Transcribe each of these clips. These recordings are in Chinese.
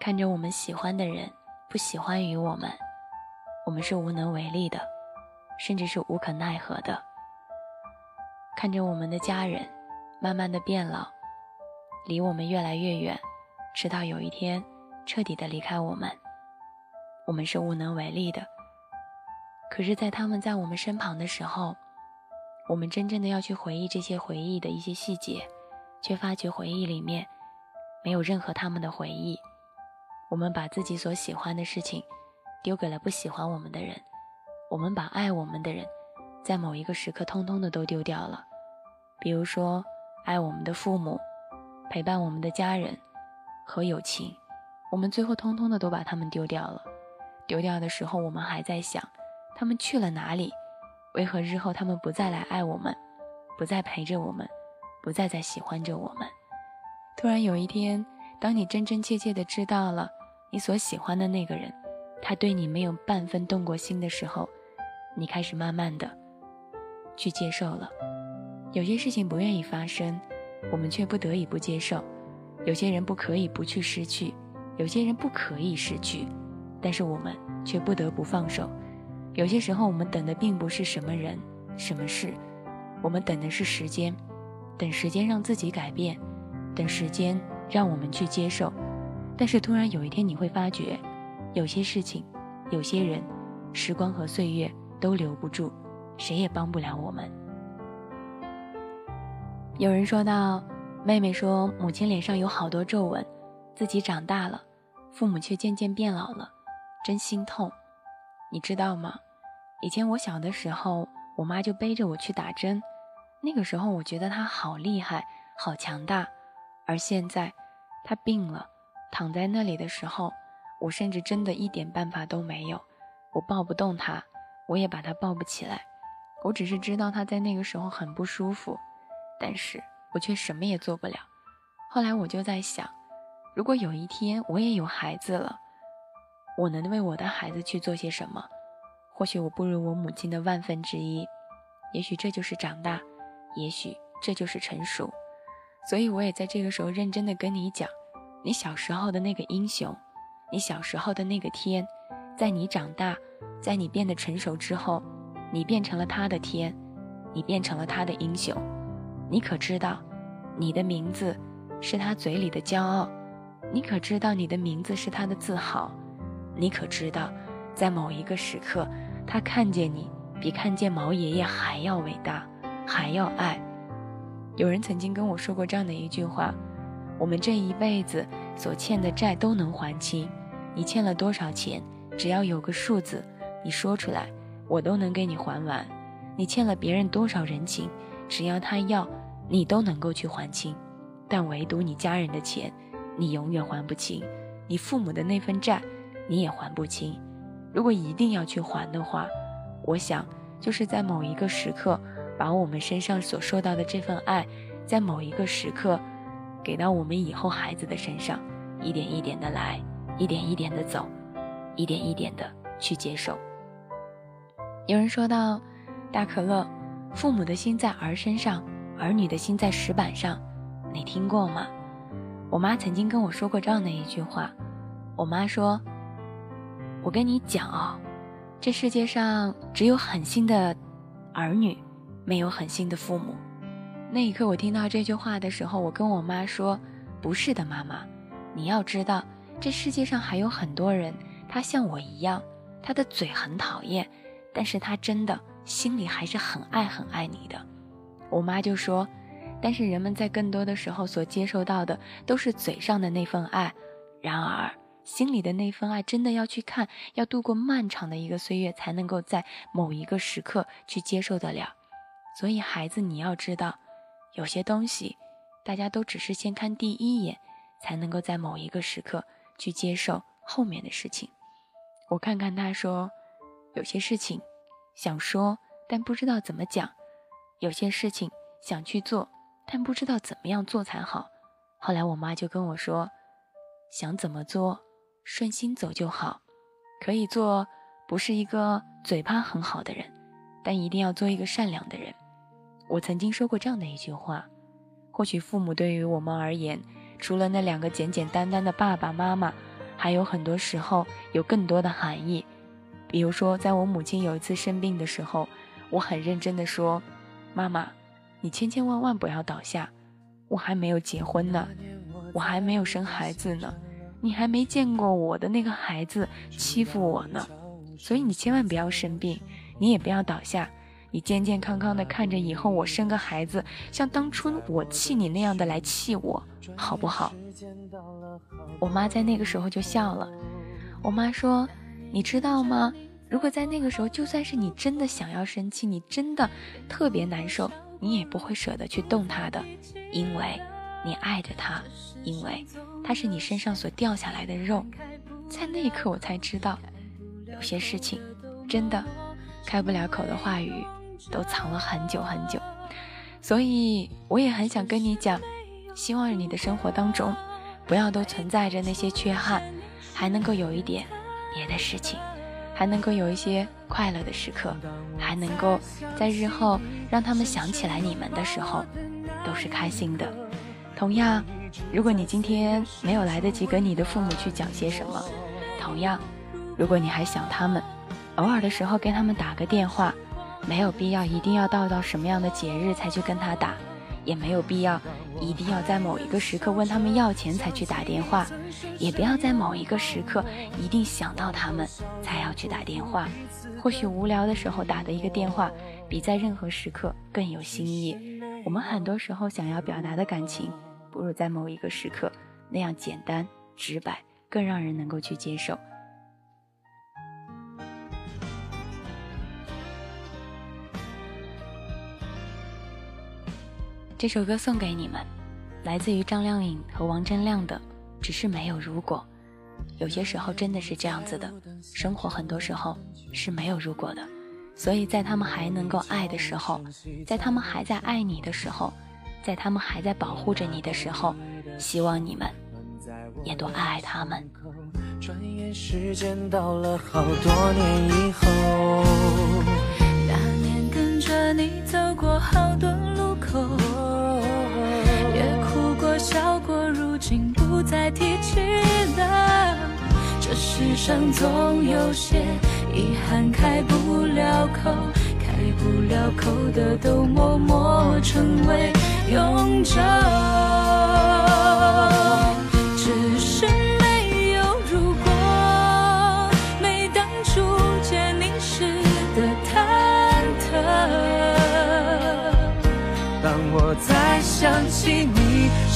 看着我们喜欢的人不喜欢于我们，我们是无能为力的，甚至是无可奈何的。看着我们的家人慢慢的变老，离我们越来越远，直到有一天彻底的离开我们，我们是无能为力的。可是，在他们在我们身旁的时候，我们真正的要去回忆这些回忆的一些细节，却发觉回忆里面没有任何他们的回忆。我们把自己所喜欢的事情丢给了不喜欢我们的人，我们把爱我们的人，在某一个时刻通通的都丢掉了。比如说，爱我们的父母，陪伴我们的家人和友情，我们最后通通的都把他们丢掉了。丢掉的时候，我们还在想，他们去了哪里？为何日后他们不再来爱我们，不再陪着我们，不再再喜欢着我们？突然有一天，当你真真切切的知道了。你所喜欢的那个人，他对你没有半分动过心的时候，你开始慢慢的去接受了。有些事情不愿意发生，我们却不得已不接受；有些人不可以不去失去，有些人不可以失去，但是我们却不得不放手。有些时候，我们等的并不是什么人、什么事，我们等的是时间，等时间让自己改变，等时间让我们去接受。但是突然有一天，你会发觉，有些事情，有些人，时光和岁月都留不住，谁也帮不了我们。有人说到，妹妹说母亲脸上有好多皱纹，自己长大了，父母却渐渐变老了，真心痛。你知道吗？以前我小的时候，我妈就背着我去打针，那个时候我觉得她好厉害，好强大，而现在，她病了。躺在那里的时候，我甚至真的一点办法都没有。我抱不动他，我也把他抱不起来。我只是知道他在那个时候很不舒服，但是我却什么也做不了。后来我就在想，如果有一天我也有孩子了，我能为我的孩子去做些什么？或许我不如我母亲的万分之一，也许这就是长大，也许这就是成熟。所以我也在这个时候认真的跟你讲。你小时候的那个英雄，你小时候的那个天，在你长大，在你变得成熟之后，你变成了他的天，你变成了他的英雄。你可知道，你的名字是他嘴里的骄傲？你可知道，你的名字是他的自豪？你可知道，在某一个时刻，他看见你比看见毛爷爷还要伟大，还要爱？有人曾经跟我说过这样的一句话。我们这一辈子所欠的债都能还清，你欠了多少钱，只要有个数字，你说出来，我都能给你还完。你欠了别人多少人情，只要他要，你都能够去还清。但唯独你家人的钱，你永远还不清。你父母的那份债，你也还不清。如果一定要去还的话，我想就是在某一个时刻，把我们身上所受到的这份爱，在某一个时刻。给到我们以后孩子的身上，一点一点的来，一点一点的走，一点一点的去接受。有人说到，大可乐，父母的心在儿身上，儿女的心在石板上，你听过吗？我妈曾经跟我说过这样的一句话。我妈说：“我跟你讲啊，这世界上只有狠心的儿女，没有狠心的父母。”那一刻，我听到这句话的时候，我跟我妈说：“不是的，妈妈，你要知道，这世界上还有很多人，他像我一样，他的嘴很讨厌，但是他真的心里还是很爱很爱你的。”我妈就说：“但是人们在更多的时候所接受到的都是嘴上的那份爱，然而心里的那份爱，真的要去看，要度过漫长的一个岁月，才能够在某一个时刻去接受得了。所以，孩子，你要知道。”有些东西，大家都只是先看第一眼，才能够在某一个时刻去接受后面的事情。我看看他说，有些事情想说，但不知道怎么讲；有些事情想去做，但不知道怎么样做才好。后来我妈就跟我说，想怎么做，顺心走就好。可以做不是一个嘴巴很好的人，但一定要做一个善良的人。我曾经说过这样的一句话：或许父母对于我们而言，除了那两个简简单单的爸爸妈妈，还有很多时候有更多的含义。比如说，在我母亲有一次生病的时候，我很认真的说：“妈妈，你千千万万不要倒下，我还没有结婚呢，我还没有生孩子呢，你还没见过我的那个孩子欺负我呢，所以你千万不要生病，你也不要倒下。”你健健康康的看着以后我生个孩子，像当初我气你那样的来气我，好不好？我妈在那个时候就笑了。我妈说：“你知道吗？如果在那个时候，就算是你真的想要生气，你真的特别难受，你也不会舍得去动他的，因为你爱着他，因为他是你身上所掉下来的肉。”在那一刻，我才知道，有些事情真的开不了口的话语。都藏了很久很久，所以我也很想跟你讲，希望你的生活当中不要都存在着那些缺憾，还能够有一点别的事情，还能够有一些快乐的时刻，还能够在日后让他们想起来你们的时候都是开心的。同样，如果你今天没有来得及跟你的父母去讲些什么，同样，如果你还想他们，偶尔的时候给他们打个电话。没有必要一定要到到什么样的节日才去跟他打，也没有必要一定要在某一个时刻问他们要钱才去打电话，也不要在某一个时刻一定想到他们才要去打电话。或许无聊的时候打的一个电话，比在任何时刻更有新意。我们很多时候想要表达的感情，不如在某一个时刻那样简单直白，更让人能够去接受。这首歌送给你们，来自于张靓颖和王铮亮的《只是没有如果》。有些时候真的是这样子的，生活很多时候是没有如果的。所以在他们还能够爱的时候，在他们还在爱你的时候，在他们还在保护着你的时候，希望你们也多爱爱他们。转眼时间到了好多年以后，那年跟着你走过好多路口。再提起了。这世上总有些遗憾开不了口，开不了口的都默默成为永久。只是没有如果，没当初见你时的忐忑。当我再想起你。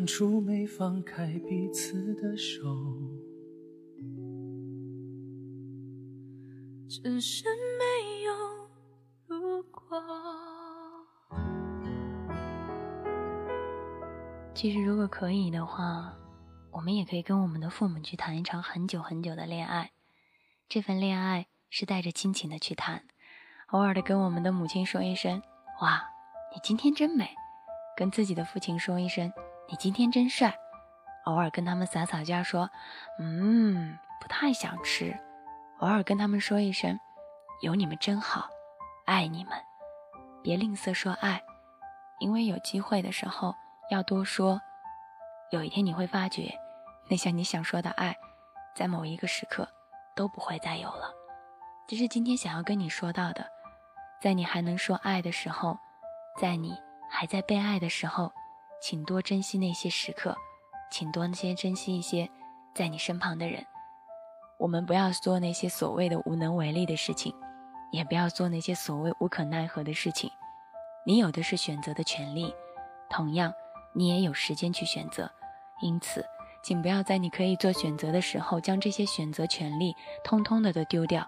当初没放开彼此的手，只是没有如果。其实，如果可以的话，我们也可以跟我们的父母去谈一场很久很久的恋爱。这份恋爱是带着亲情的去谈，偶尔的跟我们的母亲说一声：“哇，你今天真美。”跟自己的父亲说一声。你今天真帅，偶尔跟他们撒撒娇说，嗯，不太想吃，偶尔跟他们说一声，有你们真好，爱你们，别吝啬说爱，因为有机会的时候要多说。有一天你会发觉，那些你想说的爱，在某一个时刻都不会再有了。这是今天想要跟你说到的，在你还能说爱的时候，在你还在被爱的时候，请多珍惜那些时刻，请多些珍惜一些在你身旁的人。我们不要做那些所谓的无能为力的事情，也不要做那些所谓无可奈何的事情。你有的是选择的权利，同样，你也有时间去选择。因此，请不要在你可以做选择的时候，将这些选择权利通通的都丢掉。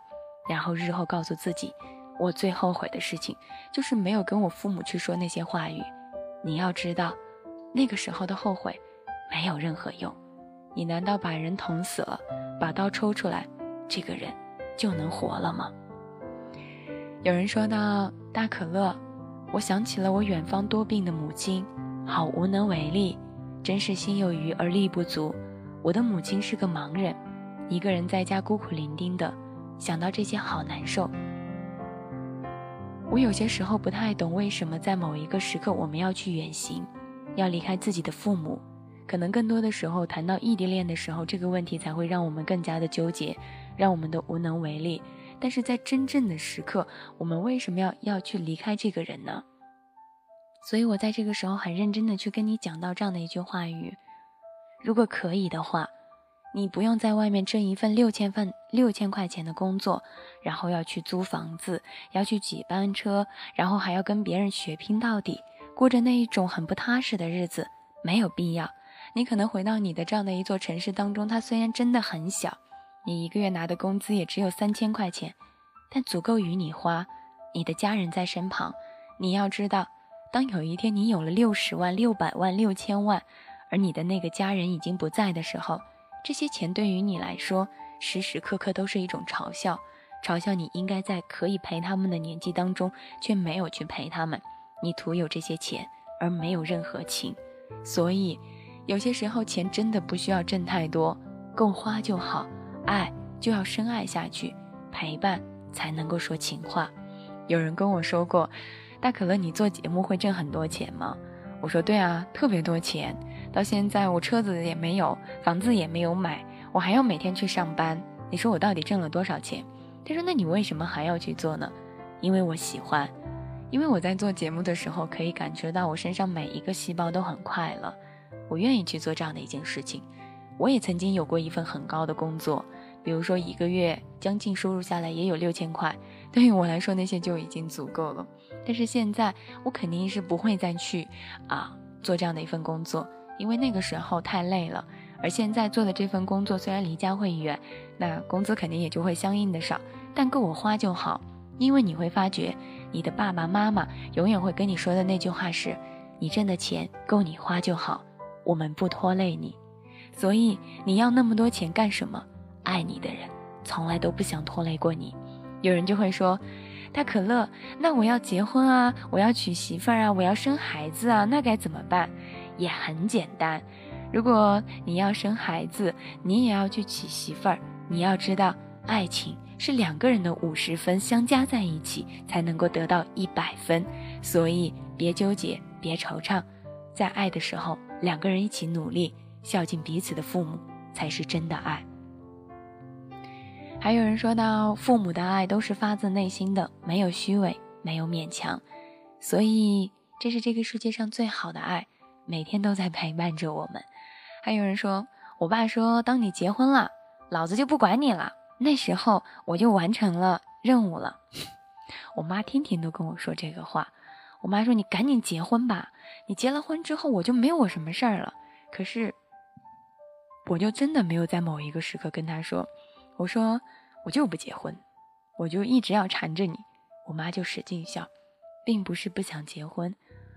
然后日后告诉自己，我最后悔的事情就是没有跟我父母去说那些话语。你要知道，那个时候的后悔没有任何用。你难道把人捅死了，把刀抽出来，这个人就能活了吗？有人说到大可乐，我想起了我远方多病的母亲，好无能为力，真是心有余而力不足。我的母亲是个盲人，一个人在家孤苦伶仃的。想到这些，好难受。我有些时候不太懂，为什么在某一个时刻我们要去远行，要离开自己的父母。可能更多的时候，谈到异地恋的时候，这个问题才会让我们更加的纠结，让我们的无能为力。但是在真正的时刻，我们为什么要要去离开这个人呢？所以我在这个时候很认真的去跟你讲到这样的一句话语：如果可以的话。你不用在外面挣一份六千份六千块钱的工作，然后要去租房子，要去挤班车，然后还要跟别人血拼到底，过着那一种很不踏实的日子，没有必要。你可能回到你的这样的一座城市当中，它虽然真的很小，你一个月拿的工资也只有三千块钱，但足够与你花。你的家人在身旁，你要知道，当有一天你有了六十万、六百万、六千万，而你的那个家人已经不在的时候。这些钱对于你来说，时时刻刻都是一种嘲笑，嘲笑你应该在可以陪他们的年纪当中，却没有去陪他们。你徒有这些钱，而没有任何情。所以，有些时候钱真的不需要挣太多，够花就好。爱就要深爱下去，陪伴才能够说情话。有人跟我说过，大可乐，你做节目会挣很多钱吗？我说对啊，特别多钱。到现在我车子也没有，房子也没有买，我还要每天去上班。你说我到底挣了多少钱？他说：“那你为什么还要去做呢？”因为我喜欢，因为我在做节目的时候可以感觉到我身上每一个细胞都很快乐，我愿意去做这样的一件事情。我也曾经有过一份很高的工作，比如说一个月将近收入下来也有六千块，对于我来说那些就已经足够了。但是现在我肯定是不会再去啊做这样的一份工作。因为那个时候太累了，而现在做的这份工作虽然离家会远，那工资肯定也就会相应的少，但够我花就好。因为你会发觉，你的爸爸妈妈永远会跟你说的那句话是：你挣的钱够你花就好，我们不拖累你。所以你要那么多钱干什么？爱你的人从来都不想拖累过你。有人就会说，大可乐，那我要结婚啊，我要娶媳妇儿啊，我要生孩子啊，那该怎么办？也很简单，如果你要生孩子，你也要去娶媳妇儿。你要知道，爱情是两个人的五十分相加在一起才能够得到一百分，所以别纠结，别惆怅，在爱的时候，两个人一起努力，孝敬彼此的父母，才是真的爱。还有人说到，父母的爱都是发自内心的，没有虚伪，没有勉强，所以这是这个世界上最好的爱。每天都在陪伴着我们。还有人说，我爸说，当你结婚了，老子就不管你了。那时候我就完成了任务了。我妈天天都跟我说这个话。我妈说，你赶紧结婚吧，你结了婚之后，我就没有我什么事儿了。可是，我就真的没有在某一个时刻跟她说，我说我就不结婚，我就一直要缠着你。我妈就使劲笑，并不是不想结婚。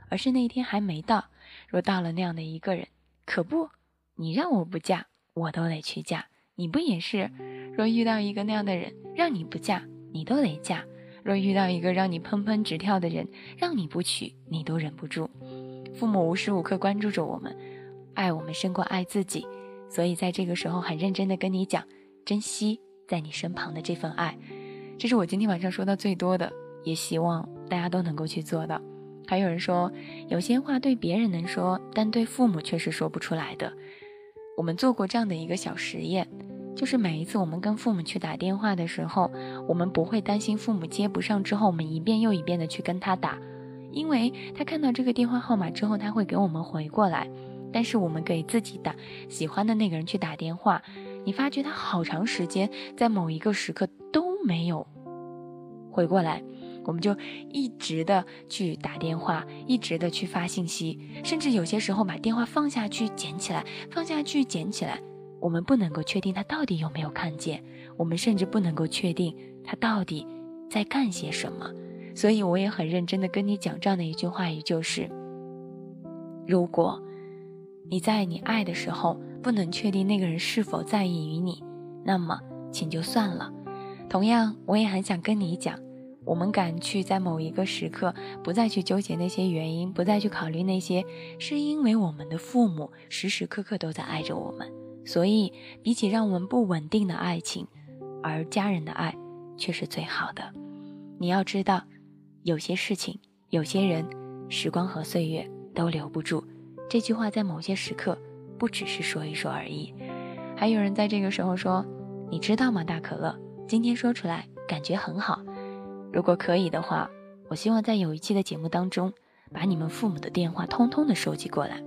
而是那一天还没到，若到了那样的一个人，可不，你让我不嫁，我都得去嫁。你不也是？若遇到一个那样的人，让你不嫁，你都得嫁；若遇到一个让你砰砰直跳的人，让你不娶，你都忍不住。父母无时无刻关注着我们，爱我们胜过爱自己，所以在这个时候很认真的跟你讲，珍惜在你身旁的这份爱。这是我今天晚上说的最多的，也希望大家都能够去做到。还有人说，有些话对别人能说，但对父母却是说不出来的。我们做过这样的一个小实验，就是每一次我们跟父母去打电话的时候，我们不会担心父母接不上，之后我们一遍又一遍的去跟他打，因为他看到这个电话号码之后，他会给我们回过来。但是我们给自己打喜欢的那个人去打电话，你发觉他好长时间在某一个时刻都没有回过来。我们就一直的去打电话，一直的去发信息，甚至有些时候把电话放下去捡起来，放下去捡起来。我们不能够确定他到底有没有看见，我们甚至不能够确定他到底在干些什么。所以我也很认真的跟你讲这样的一句话语，就是如果你在你爱的时候不能确定那个人是否在意于你，那么请就算了。同样，我也很想跟你讲。我们敢去在某一个时刻不再去纠结那些原因，不再去考虑那些，是因为我们的父母时时刻刻都在爱着我们。所以，比起让我们不稳定的爱情，而家人的爱却是最好的。你要知道，有些事情，有些人，时光和岁月都留不住。这句话在某些时刻不只是说一说而已。还有人在这个时候说：“你知道吗，大可乐，今天说出来感觉很好。”如果可以的话，我希望在有一期的节目当中，把你们父母的电话通通的收集过来，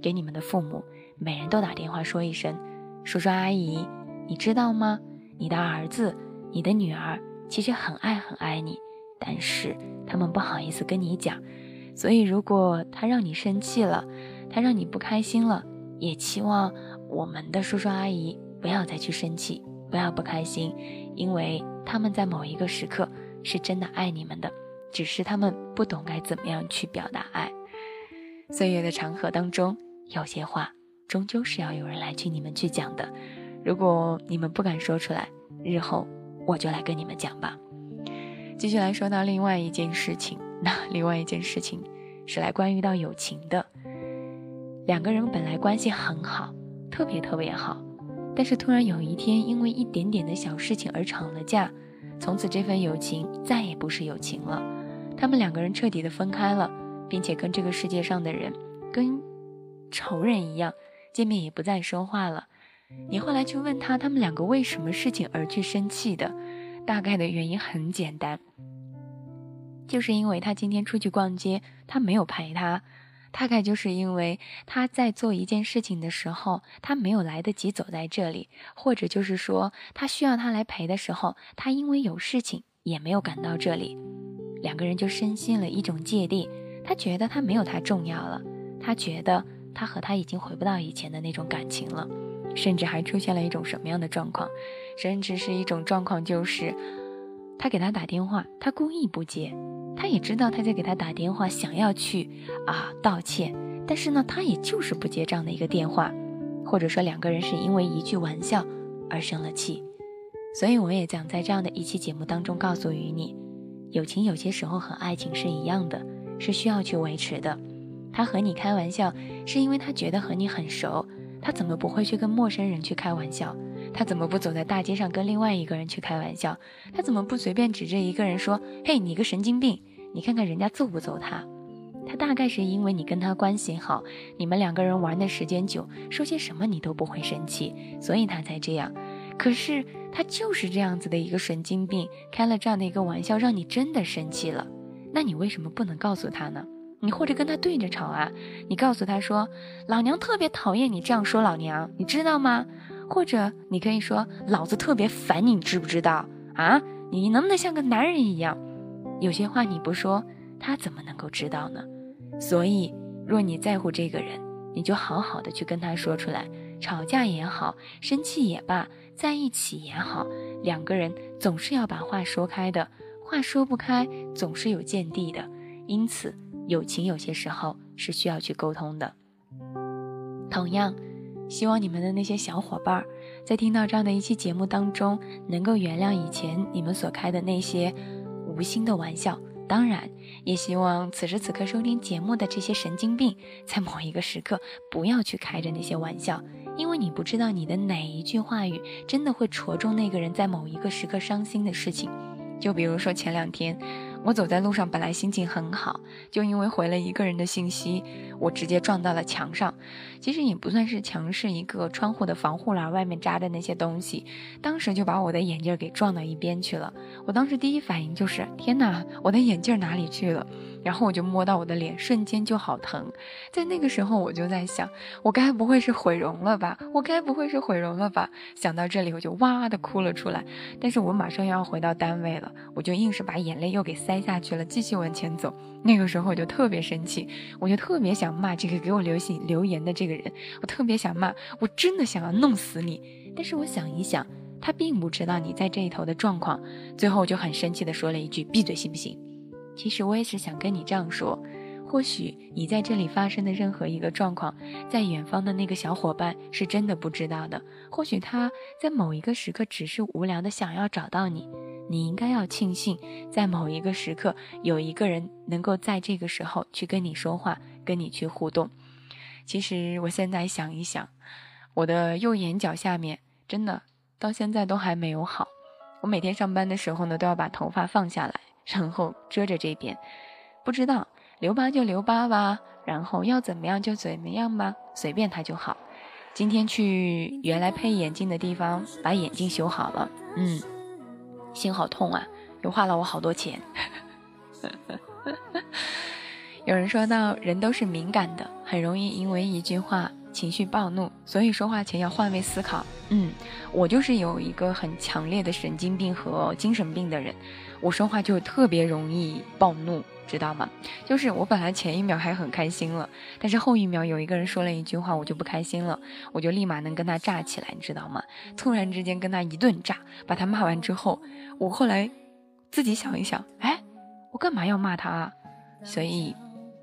给你们的父母每人都打电话说一声：“叔叔阿姨，你知道吗？你的儿子、你的女儿其实很爱很爱你，但是他们不好意思跟你讲。所以如果他让你生气了，他让你不开心了，也期望我们的叔叔阿姨不要再去生气，不要不开心，因为他们在某一个时刻。”是真的爱你们的，只是他们不懂该怎么样去表达爱。岁月的长河当中，有些话终究是要有人来替你们去讲的。如果你们不敢说出来，日后我就来跟你们讲吧。继续来说到另外一件事情，那另外一件事情是来关于到友情的。两个人本来关系很好，特别特别好，但是突然有一天因为一点点的小事情而吵了架。从此，这份友情再也不是友情了。他们两个人彻底的分开了，并且跟这个世界上的人，跟仇人一样，见面也不再说话了。你后来去问他，他们两个为什么事情而去生气的？大概的原因很简单，就是因为他今天出去逛街，他没有陪他。大概就是因为他在做一件事情的时候，他没有来得及走在这里，或者就是说他需要他来陪的时候，他因为有事情也没有赶到这里，两个人就深陷了一种芥蒂。他觉得他没有他重要了，他觉得他和他已经回不到以前的那种感情了，甚至还出现了一种什么样的状况？甚至是一种状况，就是他给他打电话，他故意不接。他也知道他在给他打电话，想要去啊道歉，但是呢，他也就是不接这样的一个电话，或者说两个人是因为一句玩笑而生了气，所以我也想在这样的一期节目当中告诉于你，友情有些时候和爱情是一样的，是需要去维持的。他和你开玩笑，是因为他觉得和你很熟，他怎么不会去跟陌生人去开玩笑？他怎么不走在大街上跟另外一个人去开玩笑？他怎么不随便指着一个人说：“嘿，你个神经病！你看看人家揍不揍他？”他大概是因为你跟他关系好，你们两个人玩的时间久，说些什么你都不会生气，所以他才这样。可是他就是这样子的一个神经病，开了这样的一个玩笑，让你真的生气了。那你为什么不能告诉他呢？你或者跟他对着吵啊？你告诉他说：“老娘特别讨厌你这样说老娘，你知道吗？”或者你可以说：“老子特别烦你，你知不知道啊？你能不能像个男人一样？有些话你不说，他怎么能够知道呢？所以，若你在乎这个人，你就好好的去跟他说出来。吵架也好，生气也罢，在一起也好，两个人总是要把话说开的。话说不开，总是有见地的。因此，友情有些时候是需要去沟通的。同样。希望你们的那些小伙伴，在听到这样的一期节目当中，能够原谅以前你们所开的那些无心的玩笑。当然，也希望此时此刻收听节目的这些神经病，在某一个时刻不要去开着那些玩笑，因为你不知道你的哪一句话语真的会戳中那个人在某一个时刻伤心的事情。就比如说前两天，我走在路上，本来心情很好，就因为回了一个人的信息，我直接撞到了墙上。其实也不算是墙，是一个窗户的防护栏外面扎的那些东西，当时就把我的眼镜给撞到一边去了。我当时第一反应就是：天哪，我的眼镜哪里去了？然后我就摸到我的脸，瞬间就好疼。在那个时候，我就在想，我该不会是毁容了吧？我该不会是毁容了吧？想到这里，我就哇的哭了出来。但是我马上要回到单位了，我就硬是把眼泪又给塞下去了，继续往前走。那个时候我就特别生气，我就特别想骂这个给我留信留言的这个人，我特别想骂，我真的想要弄死你。但是我想一想，他并不知道你在这一头的状况，最后我就很生气的说了一句：“闭嘴，行不行？”其实我也是想跟你这样说，或许你在这里发生的任何一个状况，在远方的那个小伙伴是真的不知道的。或许他在某一个时刻只是无聊的想要找到你，你应该要庆幸，在某一个时刻有一个人能够在这个时候去跟你说话，跟你去互动。其实我现在想一想，我的右眼角下面真的到现在都还没有好，我每天上班的时候呢，都要把头发放下来。然后遮着这边，不知道留疤就留疤吧，然后要怎么样就怎么样吧，随便他就好。今天去原来配眼镜的地方把眼镜修好了，嗯，心好痛啊，又花了我好多钱。有人说到，人都是敏感的，很容易因为一句话情绪暴怒，所以说话前要换位思考。嗯，我就是有一个很强烈的神经病和精神病的人。我说话就特别容易暴怒，知道吗？就是我本来前一秒还很开心了，但是后一秒有一个人说了一句话，我就不开心了，我就立马能跟他炸起来，你知道吗？突然之间跟他一顿炸，把他骂完之后，我后来自己想一想，哎，我干嘛要骂他啊？所以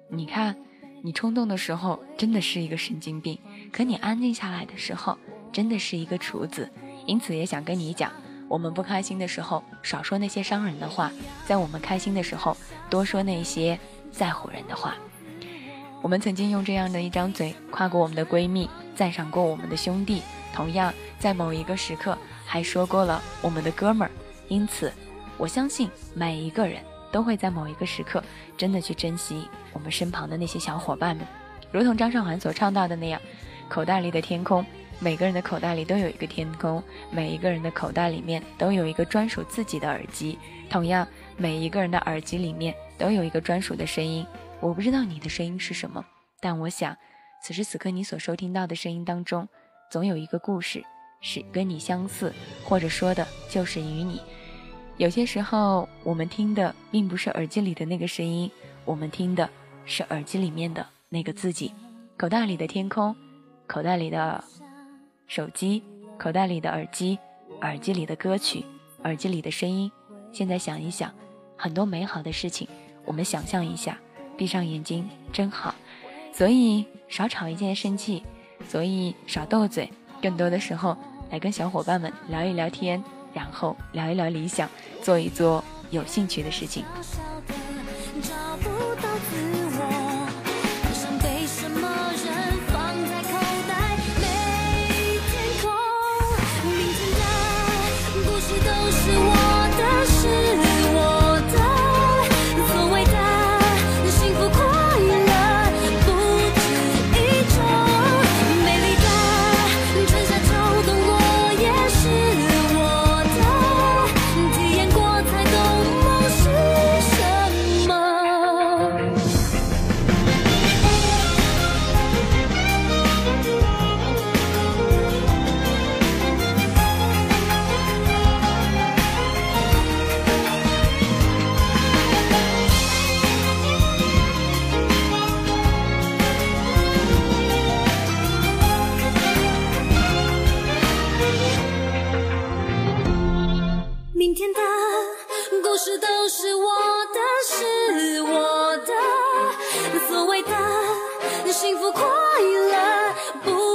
你看，你冲动的时候真的是一个神经病，可你安静下来的时候真的是一个厨子。因此也想跟你讲。我们不开心的时候，少说那些伤人的话；在我们开心的时候，多说那些在乎人的话。我们曾经用这样的一张嘴夸过我们的闺蜜，赞赏过我们的兄弟，同样在某一个时刻还说过了我们的哥们儿。因此，我相信每一个人都会在某一个时刻真的去珍惜我们身旁的那些小伙伴们，如同张韶涵所唱到的那样：“口袋里的天空。”每个人的口袋里都有一个天空，每一个人的口袋里面都有一个专属自己的耳机。同样，每一个人的耳机里面都有一个专属的声音。我不知道你的声音是什么，但我想，此时此刻你所收听到的声音当中，总有一个故事是跟你相似，或者说的就是与你。有些时候，我们听的并不是耳机里的那个声音，我们听的是耳机里面的那个自己。口袋里的天空，口袋里的。手机口袋里的耳机，耳机里的歌曲，耳机里的声音。现在想一想，很多美好的事情，我们想象一下，闭上眼睛真好。所以少吵一件生气，所以少斗嘴。更多的时候，来跟小伙伴们聊一聊天，然后聊一聊理想，做一做有兴趣的事情。换故事都是我的是我的所谓的幸福快乐不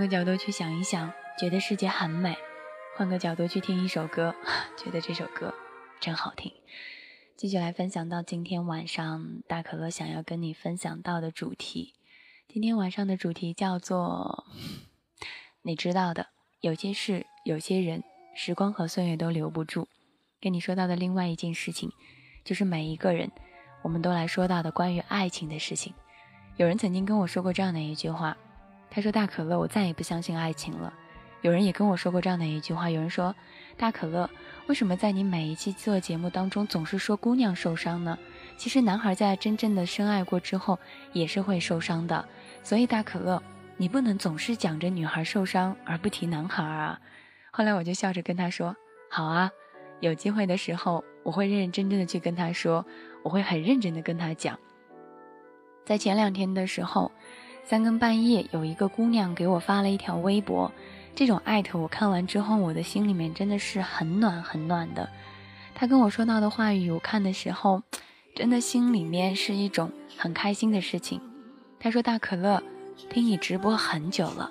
个角度去想一想，觉得世界很美；换个角度去听一首歌，觉得这首歌真好听。继续来分享到今天晚上，大可乐想要跟你分享到的主题。今天晚上的主题叫做“你知道的，有些事，有些人，时光和岁月都留不住。”跟你说到的另外一件事情，就是每一个人，我们都来说到的关于爱情的事情。有人曾经跟我说过这样的一句话。他说：“大可乐，我再也不相信爱情了。”有人也跟我说过这样的一句话。有人说：“大可乐，为什么在你每一期做节目当中总是说姑娘受伤呢？其实男孩在真正的深爱过之后也是会受伤的。所以大可乐，你不能总是讲着女孩受伤而不提男孩啊。”后来我就笑着跟他说：“好啊，有机会的时候我会认认真真的去跟他说，我会很认真的跟他讲。”在前两天的时候。三更半夜，有一个姑娘给我发了一条微博，这种艾特我看完之后，我的心里面真的是很暖很暖的。她跟我说到的话语，我看的时候，真的心里面是一种很开心的事情。她说：“大可乐，听你直播很久了，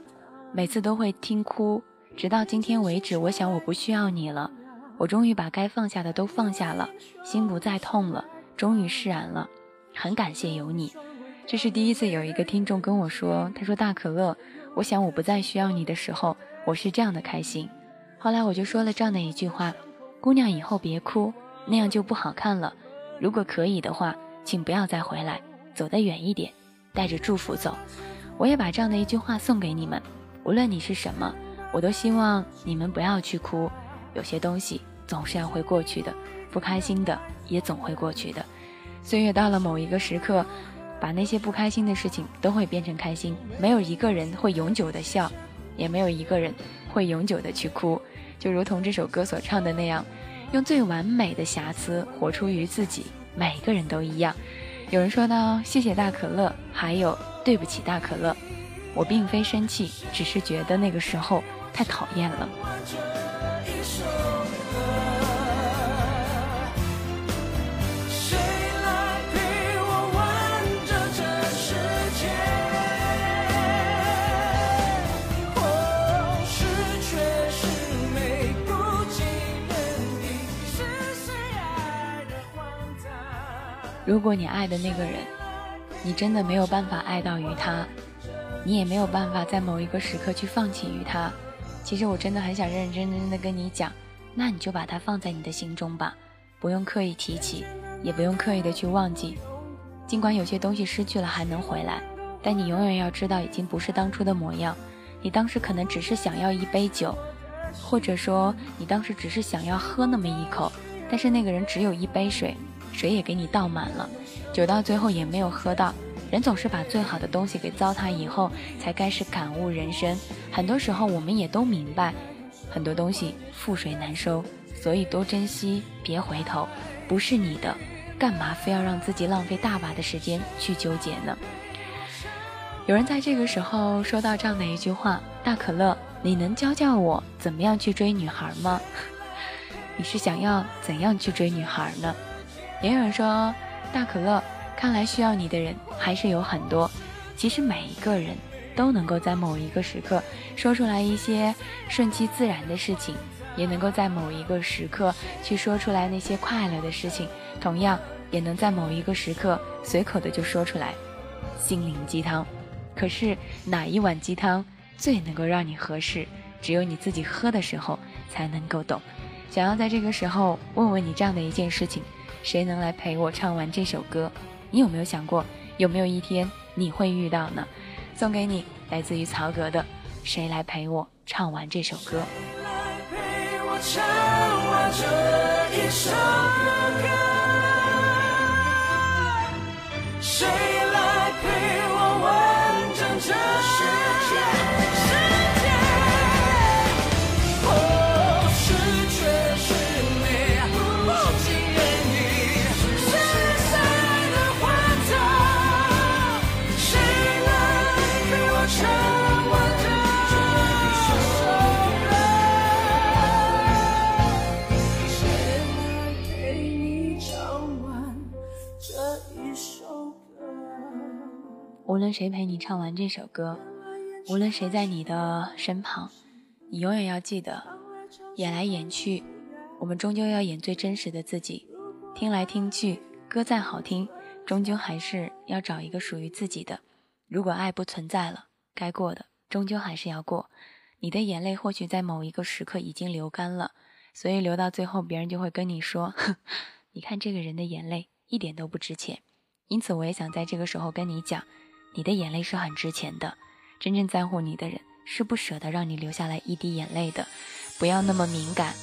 每次都会听哭，直到今天为止，我想我不需要你了，我终于把该放下的都放下了，心不再痛了，终于释然了，很感谢有你。”这是第一次有一个听众跟我说：“他说大可乐，我想我不再需要你的时候，我是这样的开心。”后来我就说了这样的一句话：“姑娘，以后别哭，那样就不好看了。如果可以的话，请不要再回来，走得远一点，带着祝福走。”我也把这样的一句话送给你们。无论你是什么，我都希望你们不要去哭。有些东西总是要会过去的，不开心的也总会过去的。岁月到了某一个时刻。把那些不开心的事情都会变成开心，没有一个人会永久的笑，也没有一个人会永久的去哭，就如同这首歌所唱的那样，用最完美的瑕疵活出于自己，每个人都一样。有人说呢谢谢大可乐，还有对不起大可乐，我并非生气，只是觉得那个时候太讨厌了。如果你爱的那个人，你真的没有办法爱到于他，你也没有办法在某一个时刻去放弃于他。其实我真的很想认认真真的跟你讲，那你就把它放在你的心中吧，不用刻意提起，也不用刻意的去忘记。尽管有些东西失去了还能回来，但你永远要知道，已经不是当初的模样。你当时可能只是想要一杯酒，或者说你当时只是想要喝那么一口，但是那个人只有一杯水。水也给你倒满了，酒到最后也没有喝到。人总是把最好的东西给糟蹋以后，才开始感悟人生。很多时候，我们也都明白，很多东西覆水难收，所以多珍惜，别回头。不是你的，干嘛非要让自己浪费大把的时间去纠结呢？有人在这个时候说到这样的一句话：“大可乐，你能教教我怎么样去追女孩吗？你是想要怎样去追女孩呢？”也有人说，大可乐，看来需要你的人还是有很多。其实每一个人都能够在某一个时刻说出来一些顺其自然的事情，也能够在某一个时刻去说出来那些快乐的事情，同样也能在某一个时刻随口的就说出来心灵鸡汤。可是哪一碗鸡汤最能够让你合适，只有你自己喝的时候才能够懂。想要在这个时候问问你这样的一件事情。谁能来陪我唱完这首歌？你有没有想过，有没有一天你会遇到呢？送给你，来自于曹格的《谁来陪我唱完这首歌》。谁来陪我完整这无论谁陪你唱完这首歌，无论谁在你的身旁，你永远要记得，演来演去，我们终究要演最真实的自己。听来听去，歌再好听，终究还是要找一个属于自己的。如果爱不存在了，该过的终究还是要过。你的眼泪或许在某一个时刻已经流干了，所以流到最后，别人就会跟你说：“你看这个人的眼泪一点都不值钱。”因此，我也想在这个时候跟你讲，你的眼泪是很值钱的。真正在乎你的人是不舍得让你流下来一滴眼泪的。不要那么敏感，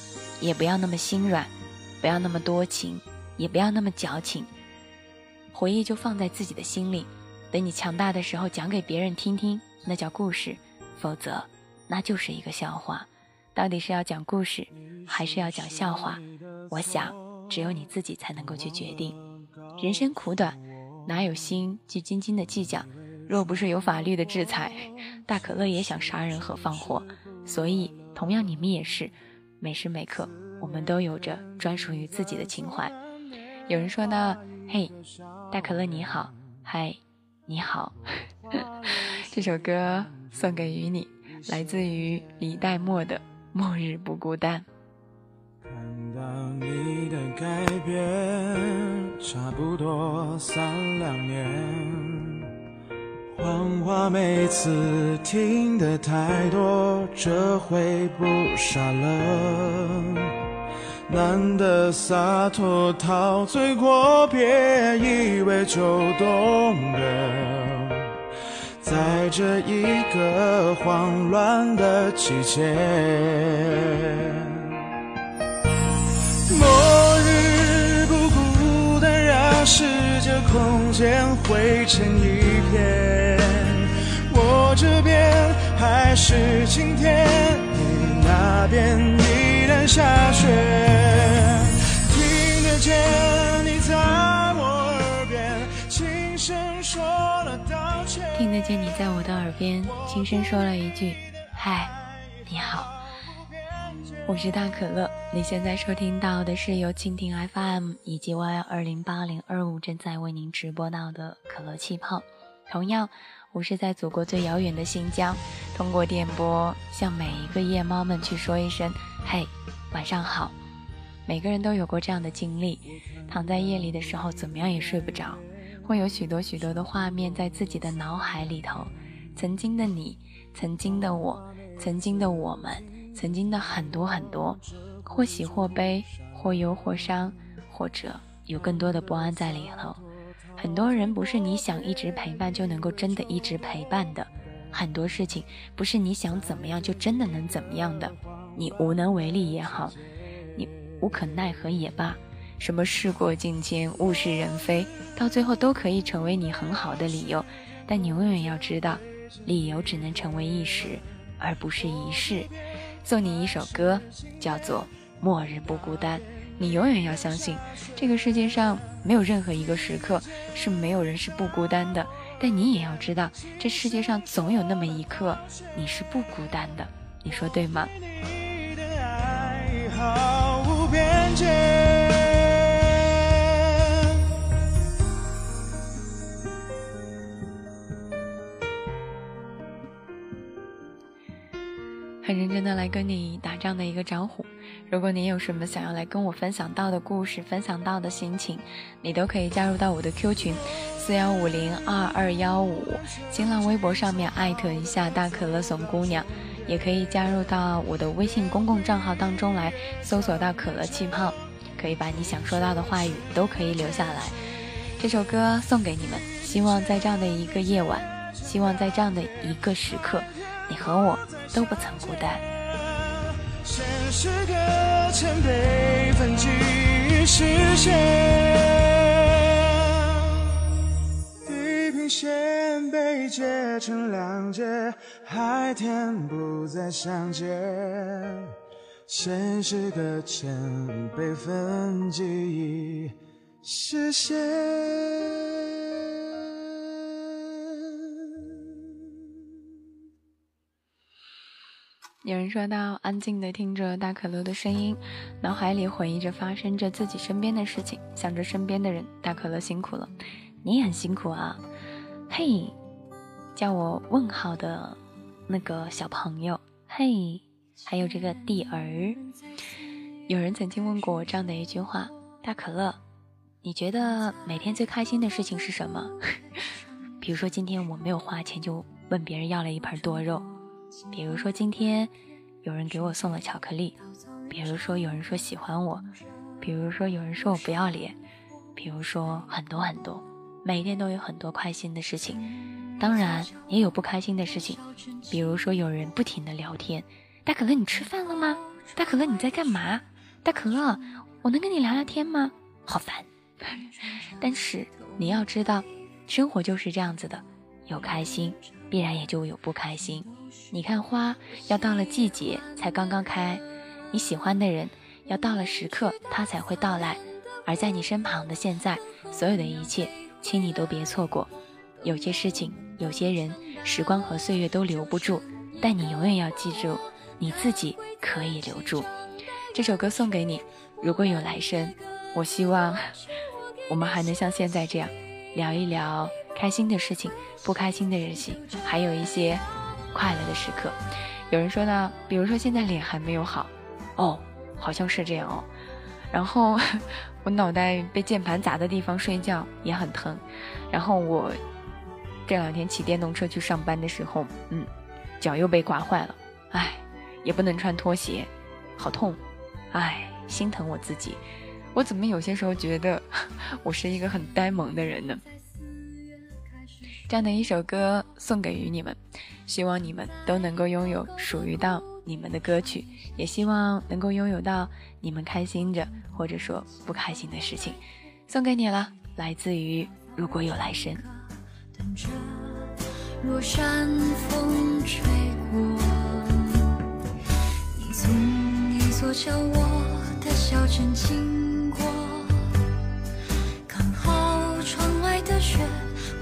也不要那么心软，不要那么多情，也不要那么矫情。回忆就放在自己的心里，等你强大的时候讲给别人听听，那叫故事。否则。那就是一个笑话，到底是要讲故事，还是要讲笑话？我想，只有你自己才能够去决定。人生苦短，哪有心去斤斤的计较？若不是有法律的制裁，大可乐也想杀人和放火。所以，同样你们也是，每时每刻，我们都有着专属于自己的情怀。有人说呢，嘿，大可乐你好，嗨，你好，这首歌送给于你。来自于李代沫的《末日不孤单》。看到你的改变，差不多三两年。谎话每次听得太多，这回不傻了。难得洒脱，陶醉过，别以为就懂了。在这一个慌乱的季节，世界空间灰成一片。我这边还是晴天，你那边依然下雪，听得见你在我耳边轻声说了道歉。听得见你在我的耳边轻声说了一句：“嗨，你好。”我是大可乐。你现在收听到的是由蜻蜓 FM 以及 Y 二零八零二五正在为您直播到的可乐气泡。同样，我是在祖国最遥远的新疆，通过电波向每一个夜猫们去说一声：“嘿，晚上好。”每个人都有过这样的经历，躺在夜里的时候，怎么样也睡不着。会有许多许多的画面在自己的脑海里头，曾经的你，曾经的我，曾经的我们，曾经的很多很多，或喜或悲，或忧或伤，或者有更多的不安在里头。很多人不是你想一直陪伴就能够真的一直陪伴的，很多事情不是你想怎么样就真的能怎么样的。你无能为力也好，你无可奈何也罢。什么事过境迁、物是人非，到最后都可以成为你很好的理由，但你永远要知道，理由只能成为一时，而不是一世。送你一首歌，叫做《末日不孤单》，你永远要相信，这个世界上没有任何一个时刻是没有人是不孤单的，但你也要知道，这世界上总有那么一刻你是不孤单的，你说对吗？很认真的来跟你打这样的一个招呼。如果你有什么想要来跟我分享到的故事，分享到的心情，你都可以加入到我的 Q 群四幺五零二二幺五，新浪微博上面艾特一下大可乐怂姑娘，也可以加入到我的微信公共账号当中来搜索到可乐气泡，可以把你想说到的话语都可以留下来。这首歌送给你们，希望在这样的一个夜晚，希望在这样的一个时刻。你和我都不曾孤单。现实搁浅被分居视线地平线被截成两截海天不再相见现实搁浅被分居视线。有人说到，安静的听着大可乐的声音，脑海里回忆着发生着自己身边的事情，想着身边的人。大可乐辛苦了，你也很辛苦啊！嘿，叫我问号的那个小朋友，嘿，还有这个弟儿。有人曾经问过我这样的一句话：大可乐，你觉得每天最开心的事情是什么？比如说今天我没有花钱就问别人要了一盘多肉，比如说今天有人给我送了巧克力，比如说有人说喜欢我，比如说有人说我不要脸，比如说很多很多，每天都有很多开心的事情，当然也有不开心的事情，比如说有人不停的聊天，大可乐你吃饭了吗？大可乐你在干嘛？大可乐我能跟你聊聊天吗？好烦，但是你要知道。生活就是这样子的，有开心，必然也就有不开心。你看花，要到了季节才刚刚开；你喜欢的人，要到了时刻他才会到来。而在你身旁的现在，所有的一切，请你都别错过。有些事情，有些人，时光和岁月都留不住，但你永远要记住，你自己可以留住。这首歌送给你。如果有来生，我希望我们还能像现在这样。聊一聊开心的事情，不开心的人情，还有一些快乐的时刻。有人说呢，比如说现在脸还没有好，哦，好像是这样哦。然后我脑袋被键盘砸的地方睡觉也很疼。然后我这两天骑电动车去上班的时候，嗯，脚又被刮坏了，唉，也不能穿拖鞋，好痛，唉，心疼我自己。我怎么有些时候觉得 我是一个很呆萌的人呢？这样的一首歌送给于你们，希望你们都能够拥有属于到你们的歌曲，也希望能够拥有到你们开心着或者说不开心的事情，送给你了。来自于如果有来生。若山风吹过，你从一座叫我的小镇经过，刚好窗外的雪